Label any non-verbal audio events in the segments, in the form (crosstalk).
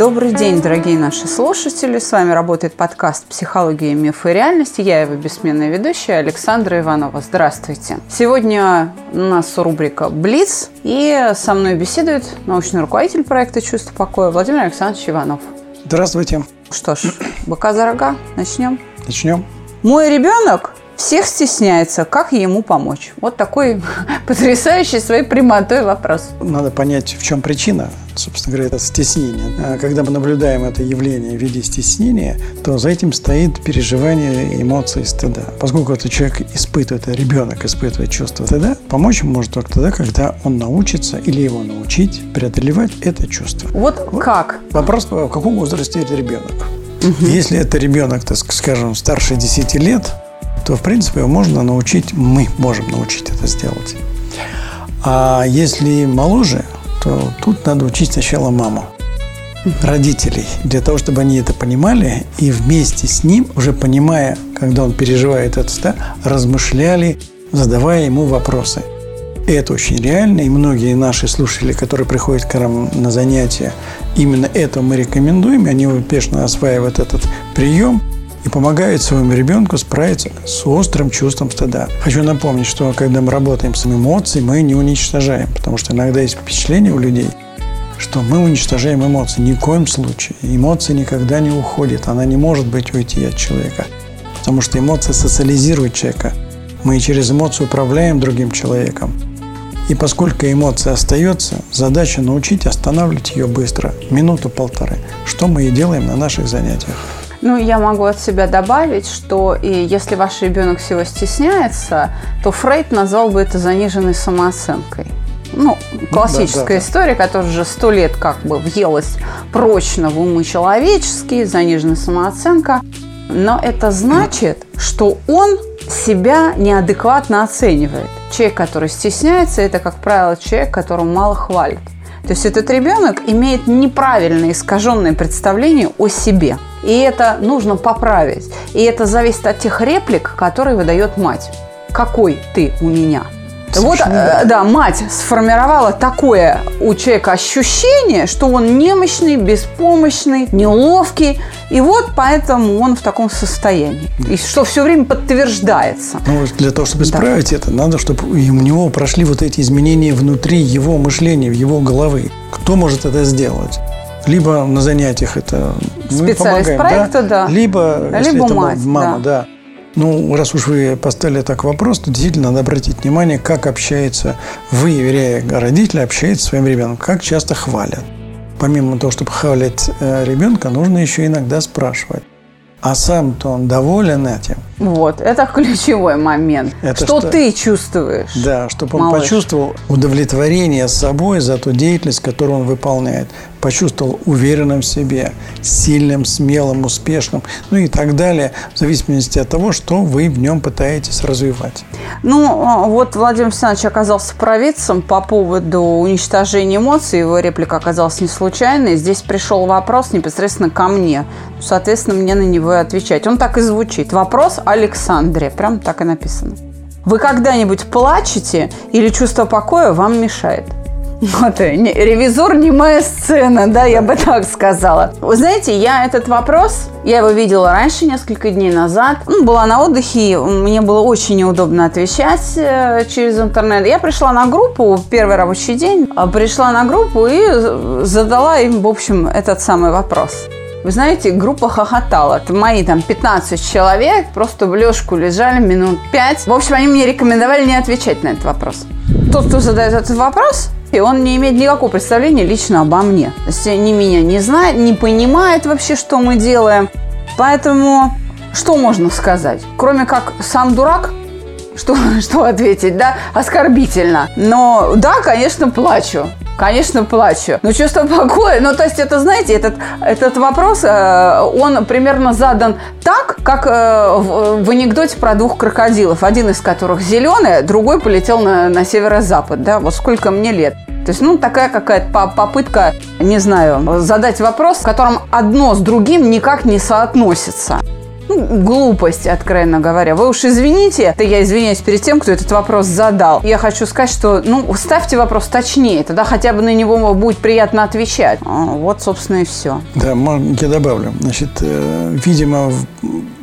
Добрый день, дорогие наши слушатели. С вами работает подкаст «Психология, мифы и реальности». Я его бессменная ведущая Александра Иванова. Здравствуйте. Сегодня у нас рубрика «Блиц». И со мной беседует научный руководитель проекта «Чувство покоя» Владимир Александрович Иванов. Здравствуйте. Что ж, быка за рога. Начнем. Начнем. Мой ребенок всех стесняется, как ему помочь? Вот такой (laughs) потрясающий своей прямотой вопрос. Надо понять, в чем причина, собственно говоря, это стеснение. А когда мы наблюдаем это явление в виде стеснения, то за этим стоит переживание эмоций стыда. Поскольку этот человек испытывает, ребенок испытывает чувство стыда, помочь ему может только тогда, когда он научится или его научить преодолевать это чувство. Вот, вот как? Вопрос, в каком возрасте это ребенок? Угу. Если это ребенок, так скажем, старше 10 лет, то, в принципе, можно научить, мы можем научить это сделать. А если моложе, то тут надо учить сначала маму, родителей, для того, чтобы они это понимали и вместе с ним, уже понимая, когда он переживает это, да, размышляли, задавая ему вопросы. Это очень реально, и многие наши слушатели, которые приходят к нам на занятия, именно это мы рекомендуем, и они успешно осваивают этот прием – и помогает своему ребенку справиться с острым чувством стыда. Хочу напомнить, что когда мы работаем с эмоциями, мы не уничтожаем, потому что иногда есть впечатление у людей, что мы уничтожаем эмоции. Ни в коем случае. Эмоция никогда не уходит, она не может быть уйти от человека, потому что эмоция социализирует человека. Мы через эмоцию управляем другим человеком. И поскольку эмоция остается, задача научить останавливать ее быстро, минуту-полторы, что мы и делаем на наших занятиях. Ну, я могу от себя добавить, что и если ваш ребенок всего стесняется, то Фрейд назвал бы это заниженной самооценкой. Ну, классическая ну, да, да, история, которая уже сто лет как бы въелась прочно в умы человеческие, заниженная самооценка. Но это значит, что он себя неадекватно оценивает. Человек, который стесняется, это, как правило, человек, которого мало хвалят. То есть этот ребенок имеет неправильное искаженное представление о себе – и это нужно поправить. И это зависит от тех реплик, которые выдает мать. Какой ты у меня? Вот, э, да, мать сформировала такое у человека ощущение, что он немощный, беспомощный, неловкий. И вот поэтому он в таком состоянии. И что все время подтверждается. Ну, для того, чтобы исправить да. это, надо, чтобы у него прошли вот эти изменения внутри его мышления, в его головы. Кто может это сделать? Либо на занятиях это мы помогаем, проекта, да? да. Либо, Либо это мать, мама, да. да. Ну, раз уж вы поставили так вопрос, то действительно надо обратить внимание, как общается, вы, вернее, родители, общается с своим ребенком, как часто хвалят. Помимо того, чтобы хвалить э, ребенка, нужно еще иногда спрашивать. А сам-то он доволен этим. Вот, это ключевой момент. Это что, что ты чувствуешь? Да, чтобы он малыш? почувствовал удовлетворение собой за ту деятельность, которую он выполняет почувствовал уверенным в себе, сильным, смелым, успешным, ну и так далее, в зависимости от того, что вы в нем пытаетесь развивать. Ну, а, вот Владимир Александрович оказался провидцем по поводу уничтожения эмоций, его реплика оказалась не случайной. Здесь пришел вопрос непосредственно ко мне. Соответственно, мне на него отвечать. Он так и звучит. Вопрос Александре. Прям так и написано. Вы когда-нибудь плачете или чувство покоя вам мешает? Вот, не, ревизор не моя сцена, да, я бы так сказала. Вы знаете, я этот вопрос, я его видела раньше, несколько дней назад. Ну, была на отдыхе, мне было очень неудобно отвечать э, через интернет. Я пришла на группу первый рабочий день, а, пришла на группу и задала им, в общем, этот самый вопрос. Вы знаете, группа хохотала. Это мои там 15 человек просто в лёжку лежали минут 5. В общем, они мне рекомендовали не отвечать на этот вопрос. Тот, кто задает этот вопрос, и он не имеет никакого представления лично обо мне. То есть ни меня не знает, не понимает вообще, что мы делаем. Поэтому что можно сказать? Кроме как сам дурак, что, (laughs) что ответить, да, оскорбительно. Но да, конечно, плачу. Конечно, плачу. Но чувство покоя, ну, то есть, это, знаете, этот, этот вопрос, э, он примерно задан так, как э, в анекдоте про двух крокодилов, один из которых зеленый, другой полетел на, на северо-запад, да, вот сколько мне лет. То есть, ну, такая какая-то попытка, не знаю, задать вопрос, в котором одно с другим никак не соотносится ну, глупость, откровенно говоря. Вы уж извините, это я извиняюсь перед тем, кто этот вопрос задал. Я хочу сказать, что, ну, ставьте вопрос точнее, тогда хотя бы на него будет приятно отвечать. А, вот, собственно, и все. Да, я добавлю. Значит, э, видимо, в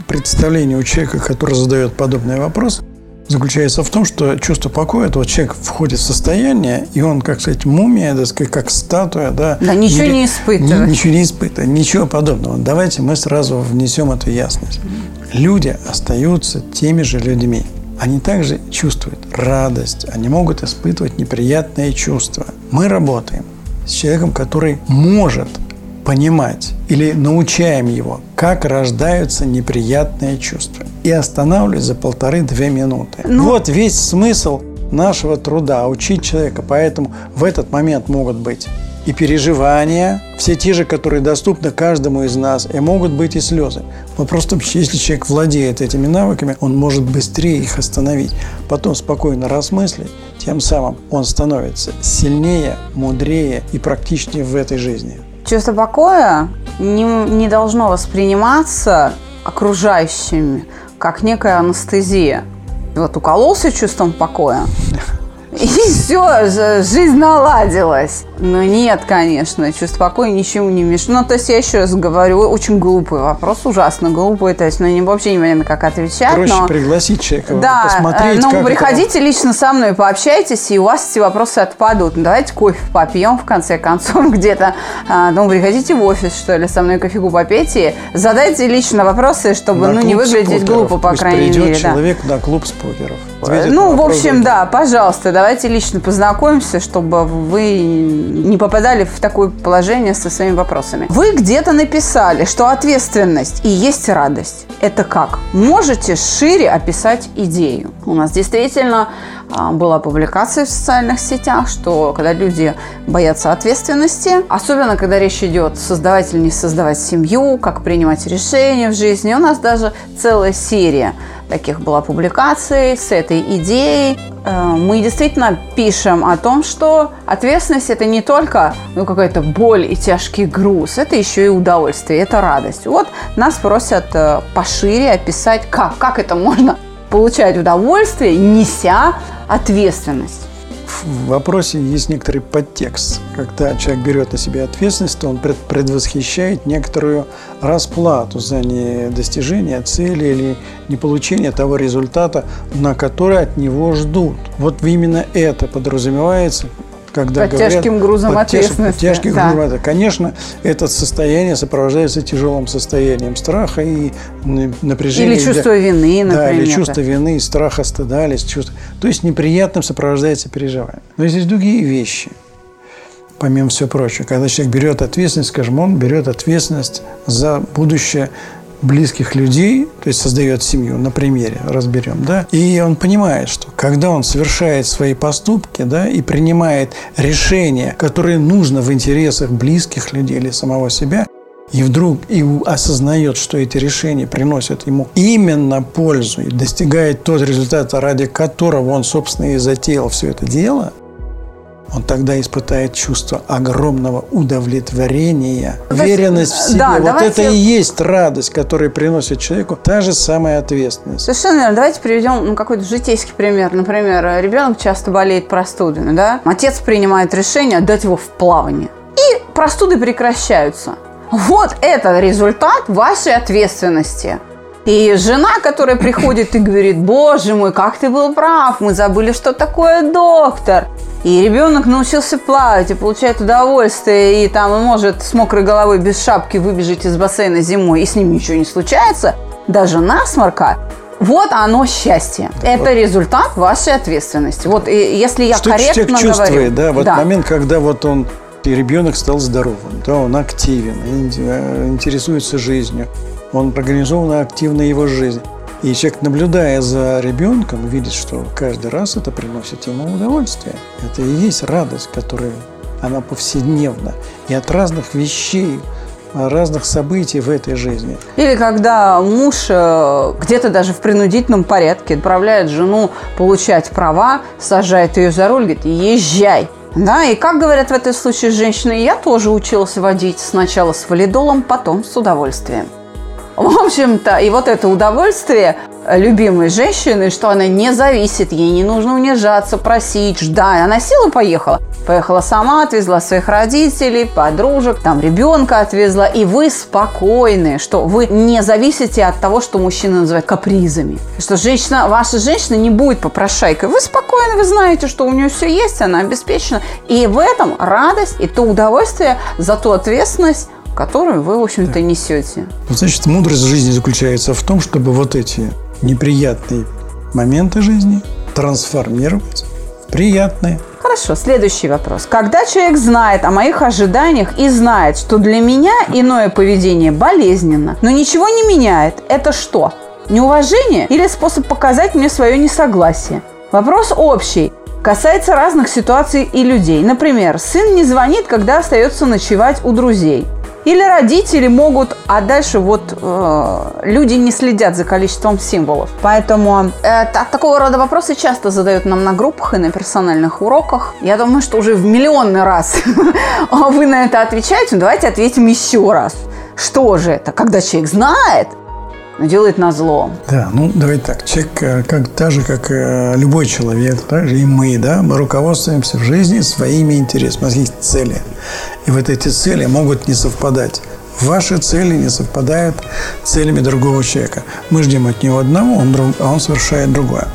представлении у человека, который задает подобный вопрос, заключается в том, что чувство покоя, это вот человек входит в состояние, и он, как сказать, мумия, так сказать, как статуя, да. Да, ничего не, не испытывает. Ничего не испытывает, ничего подобного. Давайте мы сразу внесем эту ясность. Люди остаются теми же людьми. Они также чувствуют радость, они могут испытывать неприятные чувства. Мы работаем с человеком, который может понимать или научаем его, как рождаются неприятные чувства. И останавливать за полторы-две минуты. Ну, вот весь смысл нашего труда – учить человека. Поэтому в этот момент могут быть и переживания, все те же, которые доступны каждому из нас, и могут быть и слезы. Вопрос в том, что (laughs) если человек владеет этими навыками, он может быстрее их остановить, потом спокойно размыслить, тем самым он становится сильнее, мудрее и практичнее в этой жизни. Чувство покоя не, не должно восприниматься окружающими как некая анестезия. Вот укололся чувством покоя, и все, жизнь наладилась. Ну нет, конечно, чувство покоя ничему не мешает. Ну, то есть я еще раз говорю, очень глупый вопрос, ужасно глупый. То есть, ну, не, вообще не понятно, как отвечать. Проще но... пригласить человека, да, посмотреть, ну, приходите это... лично со мной, пообщайтесь, и у вас эти вопросы отпадут. Ну, давайте кофе попьем, в конце концов, (laughs) где-то. А, ну, приходите в офис, что ли, со мной кофейку попейте. Задайте лично вопросы, чтобы, на ну, не выглядеть спокеров. глупо, по Пусть крайней мере. человек да. на клуб спокеров. Ну, в общем, да, пожалуйста, давайте лично познакомимся, чтобы вы не попадали в такое положение со своими вопросами. Вы где-то написали, что ответственность и есть радость. Это как? Можете шире описать идею. У нас действительно а, была публикация в социальных сетях, что когда люди боятся ответственности, особенно когда речь идет создавать или не создавать семью, как принимать решения в жизни, у нас даже целая серия таких была публикаций с этой идеей. Э, мы действительно пишем о том, что ответственность это не только ну, какая-то боль и тяжкий груз, это еще и удовольствие, это радость. Вот нас просят э, пошире описать, как, как это можно получать удовольствие, неся ответственность в вопросе есть некоторый подтекст. Когда человек берет на себя ответственность, то он предвосхищает некоторую расплату за недостижение цели или не получение того результата, на который от него ждут. Вот именно это подразумевается когда под говорят, тяжким грузом под ответственности. Под тяжким да. грузом Конечно, это состояние сопровождается тяжелым состоянием страха и напряжения. Или чувство для, вины, например. Да, или чувство вины, страха, стыда, или чувство... То есть неприятным сопровождается переживание. Но есть другие вещи помимо всего прочего. Когда человек берет ответственность, скажем, он берет ответственность за будущее близких людей, то есть создает семью, на примере разберем, да, и он понимает, что когда он совершает свои поступки, да, и принимает решения, которые нужно в интересах близких людей или самого себя, и вдруг и осознает, что эти решения приносят ему именно пользу и достигает тот результат, ради которого он, собственно, и затеял все это дело – он тогда испытает чувство огромного удовлетворения, уверенность в себе. Да, вот давайте... это и есть радость, которая приносит человеку та же самая ответственность. Совершенно верно. Давайте приведем ну, какой-то житейский пример. Например, ребенок часто болеет простудами, да? Отец принимает решение отдать его в плавание. И простуды прекращаются. Вот это результат вашей ответственности. И жена, которая приходит и говорит, боже мой, как ты был прав, мы забыли, что такое доктор. И ребенок научился плавать и получает удовольствие, и там он может с мокрой головой без шапки выбежать из бассейна зимой, и с ним ничего не случается, даже насморка, вот оно счастье. Это результат вашей ответственности. Вот и если я Что корректно человек чувствует, говорю, да, вот да. момент, когда вот он и ребенок стал здоровым, да, он активен, э, интересуется жизнью, он организованно активна его жизнь. И человек, наблюдая за ребенком, видит, что каждый раз это приносит ему удовольствие. Это и есть радость, которая она повседневна. И от разных вещей, разных событий в этой жизни. Или когда муж э, где-то даже в принудительном порядке отправляет жену получать права, сажает ее за руль, говорит, езжай. Да, и как говорят в этом случае женщины, я тоже училась водить сначала с валидолом, потом с удовольствием. В общем-то, и вот это удовольствие любимой женщины, что она не зависит, ей не нужно унижаться, просить, ждать. Она села поехала. Поехала сама, отвезла своих родителей, подружек, там ребенка отвезла. И вы спокойны, что вы не зависите от того, что мужчина называет капризами. Что женщина, ваша женщина не будет попрошайкой. Вы спокойны, вы знаете, что у нее все есть, она обеспечена. И в этом радость и то удовольствие за ту ответственность, которую вы, в общем-то, да. несете. Значит, мудрость жизни заключается в том, чтобы вот эти неприятные моменты жизни трансформировать в приятные. Хорошо, следующий вопрос. Когда человек знает о моих ожиданиях и знает, что для меня иное поведение болезненно, но ничего не меняет, это что? Неуважение или способ показать мне свое несогласие? Вопрос общий касается разных ситуаций и людей. Например, сын не звонит, когда остается ночевать у друзей. Или родители могут, а дальше вот э, люди не следят за количеством символов. Поэтому э, такого рода вопросы часто задают нам на группах и на персональных уроках. Я думаю, что уже в миллионный раз (laughs) вы на это отвечаете. Давайте ответим еще раз. Что же это? Когда человек знает, но делает на зло. Да, ну давайте так. Человек, э, как, так же, как э, любой человек, так же и мы, да, мы руководствуемся в жизни своими интересами. У нас цели. И вот эти цели могут не совпадать. Ваши цели не совпадают с целями другого человека. Мы ждем от него одного, он а он совершает другое.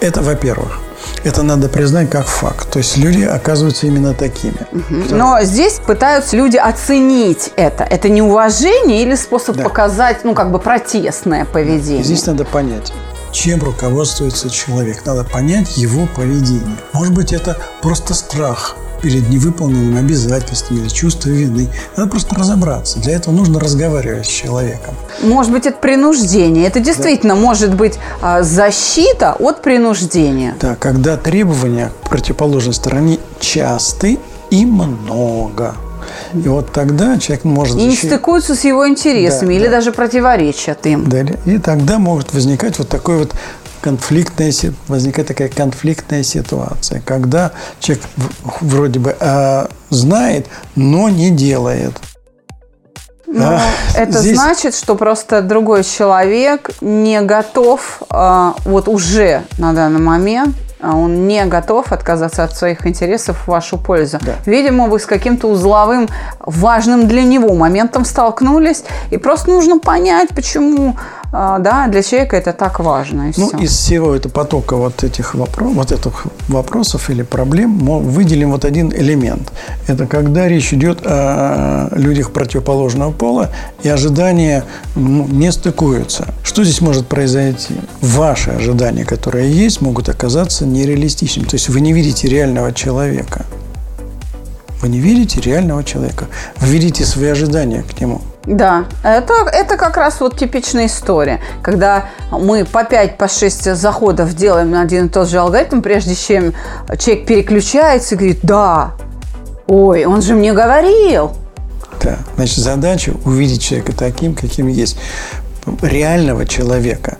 Это во-первых. Это надо признать как факт. То есть люди оказываются именно такими. Угу. Но здесь пытаются люди оценить это. Это неуважение или способ да. показать, ну, как бы протестное поведение? Здесь надо понять чем руководствуется человек. Надо понять его поведение. Может быть, это просто страх перед невыполненными обязательствами или чувство вины. Надо просто разобраться. Для этого нужно разговаривать с человеком. Может быть, это принуждение. Это действительно да. может быть а, защита от принуждения. Да, когда требования к противоположной стороне часты и много. И вот тогда человек может... И не стыкуются с его интересами да, или да. даже противоречат им. Да, и тогда может возникать вот такой вот конфликтная, возникает такая конфликтная ситуация, когда человек вроде бы э, знает, но не делает. Ну, а, это здесь... значит, что просто другой человек не готов э, вот уже на данный момент он не готов отказаться от своих интересов в вашу пользу. Да. Видимо, вы с каким-то узловым, важным для него моментом столкнулись, и просто нужно понять, почему а, да, для человека это так важно. ну, все. из всего этого потока вот этих вопросов, вот этих вопросов или проблем мы выделим вот один элемент. Это когда речь идет о людях противоположного пола, и ожидания ну, не стыкуются. Что здесь может произойти? Ваши ожидания, которые есть, могут оказаться нереалистичными. То есть вы не видите реального человека. Вы не видите реального человека. Вы видите свои ожидания к нему. Да, это, это как раз вот типичная история, когда мы по 5, по 6 заходов делаем на один и тот же алгоритм, прежде чем человек переключается и говорит, да, ой, он же мне говорил. Да, значит, задача увидеть человека таким, каким есть реального человека.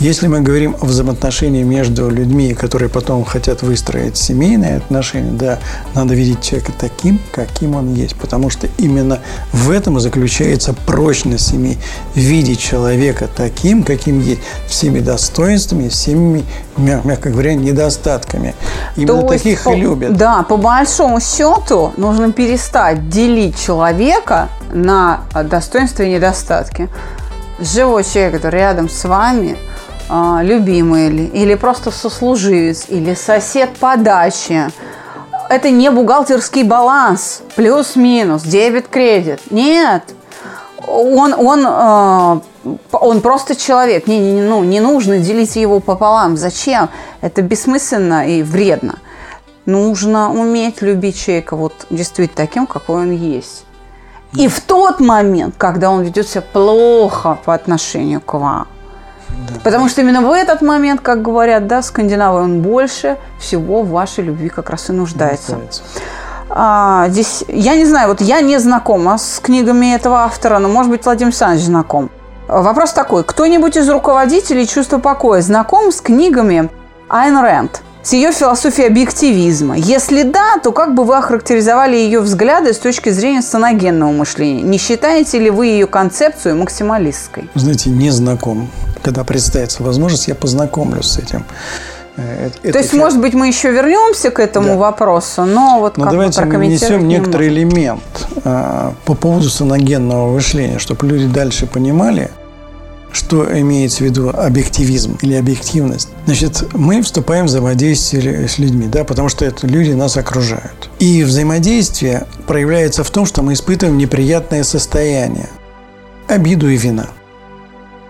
Если мы говорим о взаимоотношении между людьми, которые потом хотят выстроить семейные отношения, да, надо видеть человека таким, каким он есть. Потому что именно в этом и заключается прочность семьи. Видеть человека таким, каким есть, всеми достоинствами, всеми, мягко говоря, недостатками. Именно То таких по, и любят. Да, по большому счету нужно перестать делить человека на достоинства и недостатки живой человек, который рядом с вами, а, любимый или, или просто сослуживец, или сосед по даче, это не бухгалтерский баланс, плюс-минус, дебет-кредит. Нет, он, он, э, он просто человек. Не, не, ну, не нужно делить его пополам. Зачем? Это бессмысленно и вредно. Нужно уметь любить человека вот действительно таким, какой он есть. И в тот момент, когда он ведет себя плохо по отношению к вам. Да. Потому что именно в этот момент, как говорят, да, скандинавы, он больше всего в вашей любви как раз и нуждается. нуждается. А, здесь, я не знаю, вот я не знакома с книгами этого автора, но, может быть, Владимир Александрович знаком. Вопрос такой. Кто-нибудь из руководителей чувства покоя знаком с книгами Айн Рэнд? С ее философией объективизма? Если да, то как бы вы охарактеризовали ее взгляды с точки зрения саногенного мышления? Не считаете ли вы ее концепцию максималистской? Знаете, не знаком. Когда представится возможность, я познакомлюсь с этим. Э, это, То есть, фи... может быть, мы еще вернемся к этому да. вопросу, но вот но как давайте мы внесем некоторый элемент а, по поводу саногенного мышления, чтобы люди дальше понимали, что имеется в виду объективизм или объективность? Значит, мы вступаем в взаимодействие с людьми, да, потому что это люди нас окружают. И взаимодействие проявляется в том, что мы испытываем неприятное состояние, обиду и вина.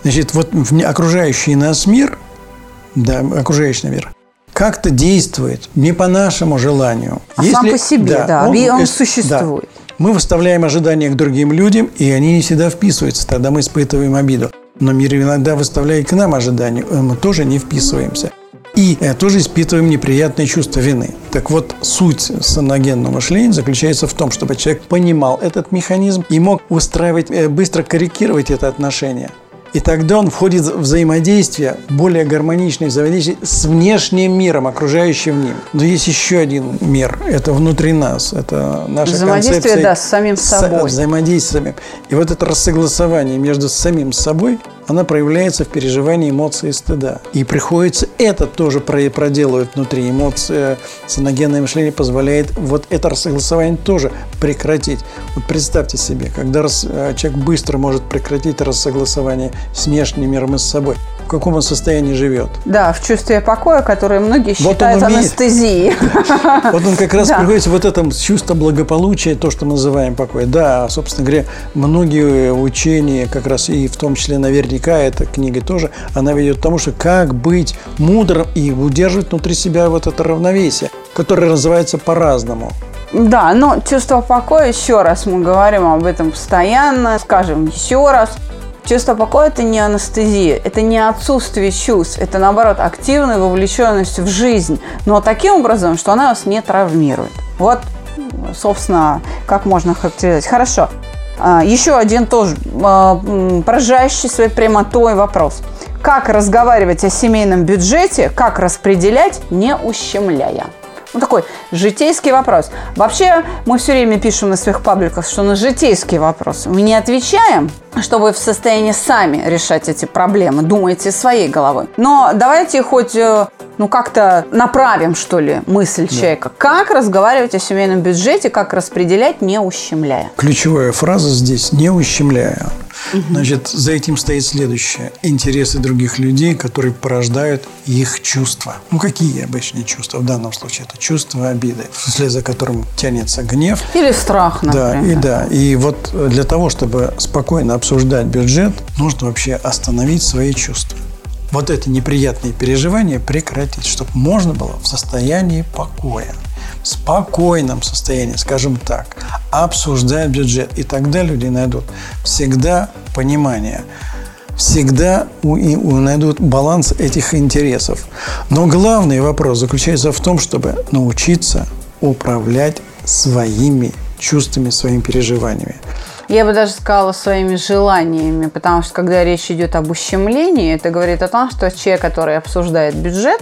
Значит, вот окружающий нас мир – да, окружающий мир, как-то действует не по нашему желанию. А Если, сам по себе, да, да он, он существует. Да, мы выставляем ожидания к другим людям, и они не всегда вписываются, тогда мы испытываем обиду. Но мир иногда выставляет к нам ожидания, мы тоже не вписываемся. И э, тоже испытываем неприятное чувство вины. Так вот, суть саногенного мышления заключается в том, чтобы человек понимал этот механизм и мог устраивать, э, быстро корректировать это отношение. И тогда он входит в взаимодействие, более гармоничное взаимодействие с внешним миром, окружающим ним. Но есть еще один мир, это внутри нас, это наша взаимодействие, концепция. да, с самим собой. Взаимодействие с самим. И вот это рассогласование между самим собой – она проявляется в переживании эмоции стыда. И приходится это тоже проделывать внутри. Эмоции, саногенное мышление позволяет вот это рассогласование тоже прекратить. Вот представьте себе, когда э, человек быстро может прекратить рассогласование с внешним миром и с собой каком он состоянии живет. Да, в чувстве покоя, которое многие считают вот анестезией. (laughs) Вот он как раз да. приходит в этом чувство благополучия, то, что мы называем покой. Да, собственно говоря, многие учения, как раз и в том числе наверняка эта книга тоже, она ведет к тому, что как быть мудрым и удерживать внутри себя вот это равновесие, которое называется по-разному. Да, но чувство покоя, еще раз мы говорим об этом постоянно, скажем еще раз – Чувство покоя – это не анестезия, это не отсутствие чувств, это, наоборот, активная вовлеченность в жизнь, но таким образом, что она вас не травмирует. Вот, собственно, как можно характеризовать. Хорошо. А, еще один тоже а, поражающий своей прямотой вопрос. Как разговаривать о семейном бюджете, как распределять, не ущемляя? Ну, такой житейский вопрос. Вообще, мы все время пишем на своих пабликах, что на житейские вопросы мы не отвечаем, что вы в состоянии сами решать эти проблемы, думаете своей головой. Но давайте хоть, э, ну, как-то направим, что ли, мысль да. человека. Как разговаривать о семейном бюджете, как распределять, не ущемляя? Ключевая фраза здесь – не ущемляя. Угу. Значит, за этим стоит следующее. Интересы других людей, которые порождают их чувства. Ну, какие обычные чувства? В данном случае это чувство обиды, вслед за которым тянется гнев. Или страх, например. Да, и да. И вот для того, чтобы спокойно обсуждать бюджет, нужно вообще остановить свои чувства вот эти неприятные переживания прекратить, чтобы можно было в состоянии покоя спокойном состоянии, скажем так, обсуждать бюджет. И тогда люди найдут всегда понимание, всегда найдут баланс этих интересов. Но главный вопрос заключается в том, чтобы научиться управлять своими чувствами, своими переживаниями. Я бы даже сказала своими желаниями, потому что когда речь идет об ущемлении, это говорит о том, что человек, который обсуждает бюджет,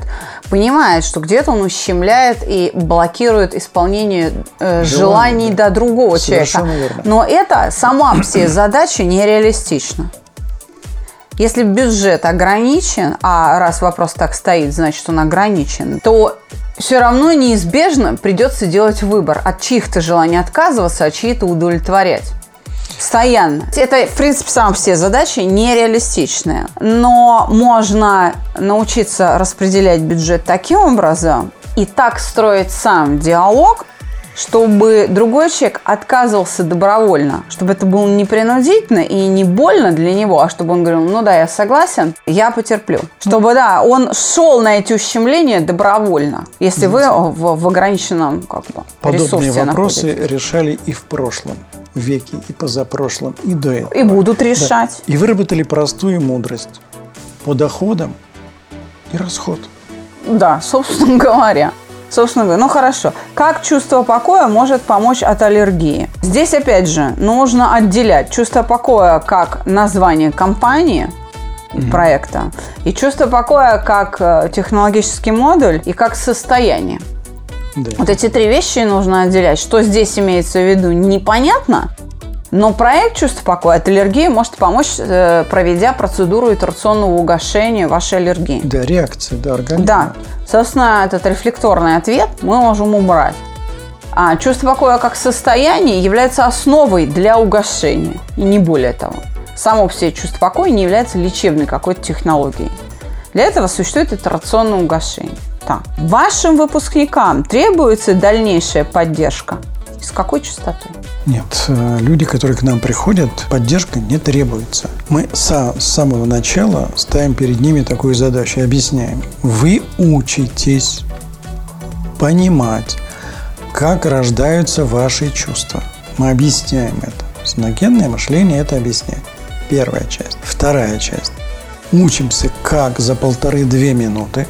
понимает, что где-то он ущемляет и блокирует исполнение э, желаний да. до другого Совершенно человека. Верно. Но это сама все задача нереалистична. Если бюджет ограничен, а раз вопрос так стоит, значит он ограничен, то все равно неизбежно придется делать выбор от чьих-то желаний отказываться, а чьи-то удовлетворять. Постоянно. Это, в принципе, сам все задачи нереалистичные. Но можно научиться распределять бюджет таким образом и так строить сам диалог, чтобы другой человек отказывался добровольно, чтобы это было не принудительно и не больно для него, а чтобы он говорил, ну да, я согласен, я потерплю. Чтобы, да, он шел на эти ущемления добровольно, если вы в, в ограниченном как бы, Подобные вопросы находитесь. решали и в прошлом веке, и позапрошлом, и до этого. И будут решать. Да. И выработали простую мудрость по доходам и расход. Да, собственно (laughs) говоря. Собственно говоря, ну хорошо. Как чувство покоя может помочь от аллергии? Здесь, опять же, нужно отделять чувство покоя как название компании, проекта, и чувство покоя как э, технологический модуль и как состояние. Да. Вот эти три вещи нужно отделять. Что здесь имеется в виду, непонятно. Но проект «Чувство покоя» от аллергии может помочь, э, проведя процедуру итерационного угошения вашей аллергии. Да, реакция, да, организма. Да, собственно, этот рефлекторный ответ мы можем убрать. А чувство покоя как состояние является основой для угошения, и не более того. Само по себе чувство покоя не является лечебной какой-то технологией. Для этого существует итерационное угошение. Так, вашим выпускникам требуется дальнейшая поддержка. С какой частотой? Нет, э, люди, которые к нам приходят, поддержка не требуется. Мы с самого начала ставим перед ними такую задачу, объясняем. Вы учитесь понимать, как рождаются ваши чувства. Мы объясняем это. Саногенное мышление это объясняет. Первая часть. Вторая часть. Учимся, как за полторы-две минуты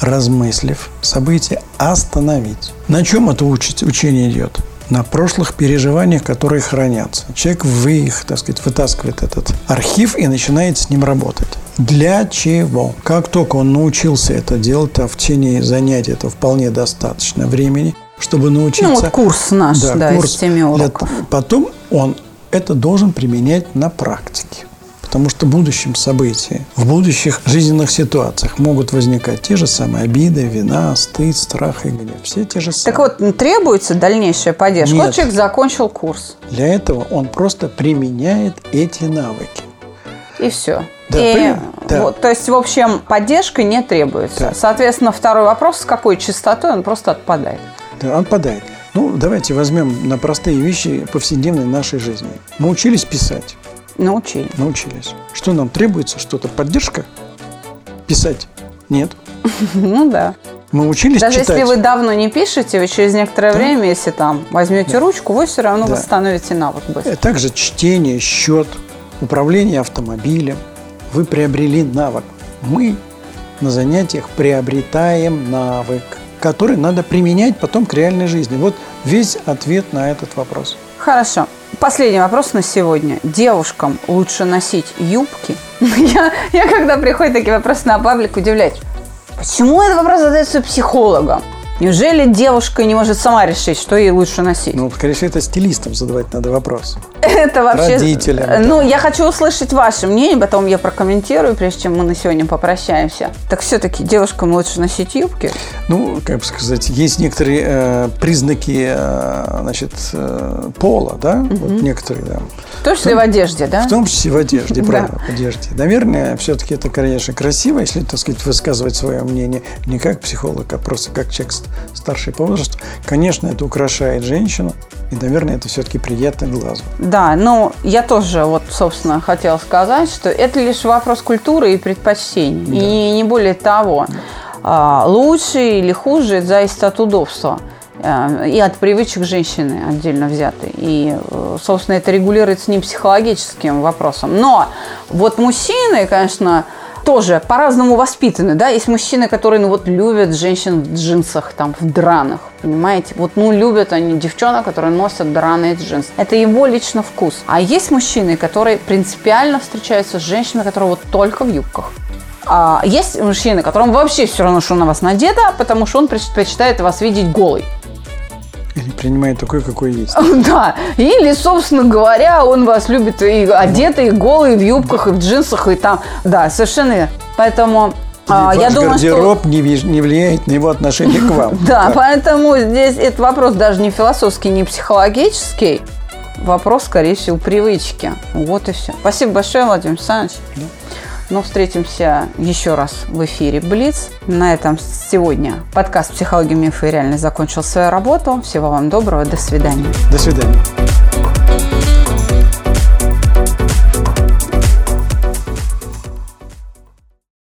размыслив события, остановить. На чем это учить, учение идет? На прошлых переживаниях, которые хранятся. Человек вы их, так сказать, вытаскивает этот архив и начинает с ним работать. Для чего? Как только он научился это делать, а в течение занятий это вполне достаточно времени, чтобы научиться... Ну, вот курс наш, да, курс из теми для-. Потом он это должен применять на практике. Потому что в будущем событии, в будущих жизненных ситуациях могут возникать те же самые обиды, вина, стыд, страх и гнев. Все те же самые. Так вот, требуется дальнейшая поддержка. Нет. Вот человек закончил курс, Для этого он просто применяет эти навыки. и все. Да, и, да. вот, то есть, в общем, поддержка не требуется. Да. Соответственно, второй вопрос, с какой частотой он просто отпадает. Да, он падает. Ну, давайте возьмем на простые вещи повседневной нашей жизни. Мы учились писать. Научили. Научились. Что нам требуется? Что-то поддержка? Писать? Нет. (laughs) Ну да. Мы учились Даже читать. если вы давно не пишете, вы через некоторое Да. время, если там возьмете ручку, вы все равно Да. восстановите навык быстро. Э, Также чтение, счет, управление автомобилем. Вы приобрели навык. Мы на занятиях приобретаем навык, который надо применять потом к реальной жизни. Вот весь ответ на этот вопрос. Хорошо. Последний вопрос на сегодня. Девушкам лучше носить юбки? (laughs) Я, я когда приходят такие вопросы на паблик, удивляюсь. Почему этот вопрос задается психологом? Неужели девушка не может сама решить, что ей лучше носить? Ну, всего, это стилистам задавать надо вопрос. Это вообще... Родителям. Ну, я хочу услышать ваше мнение, потом я прокомментирую, прежде чем мы на сегодня попрощаемся. Так все-таки девушкам лучше носить юбки? Ну, как бы сказать, есть некоторые э, признаки э, значит, э, пола, да? Вот некоторые, да. В том числе в одежде, да? В том числе в одежде, правильно, в одежде. Наверное, все-таки это, конечно, красиво, если, так сказать, высказывать свое мнение не как психолог, а просто как человек старший по возрасту. Конечно, это украшает женщину, и, наверное, это все-таки приятно глазу. Да, ну я тоже вот, собственно, хотела сказать, что это лишь вопрос культуры и предпочтений. И не более того. А, Лучше или хуже это зависит от удобства э, и от привычек женщины отдельно взятой. И, э, собственно, это регулируется не психологическим вопросом. Но вот мужчины, конечно, тоже по-разному воспитаны, да, есть мужчины, которые, ну вот, любят женщин в джинсах, там, в драных, понимаете, вот, ну, любят они девчонок, которые носят драные джинсы, это его лично вкус, а есть мужчины, которые принципиально встречаются с женщинами, которые вот только в юбках, а есть мужчины, которым вообще все равно, что на вас надето, потому что он предпочитает вас видеть голой. Или принимает такой, какой есть. (laughs) Да, или, собственно говоря, он вас любит и одетый, и голый, и в юбках, и в джинсах, и там. Да, совершенно верно. Поэтому а, Ваш я думаю, что... гардероб не, виж- не влияет на его отношение к вам. (laughs) Да, поэтому здесь этот вопрос даже не философский, не психологический. Вопрос, скорее всего, привычки. Вот и все. Спасибо большое, Владимир Александрович. Ну, встретимся еще раз в эфире Блиц. На этом сегодня подкаст «Психология, мифы и реальность» закончил свою работу. Всего вам доброго. До свидания. До свидания.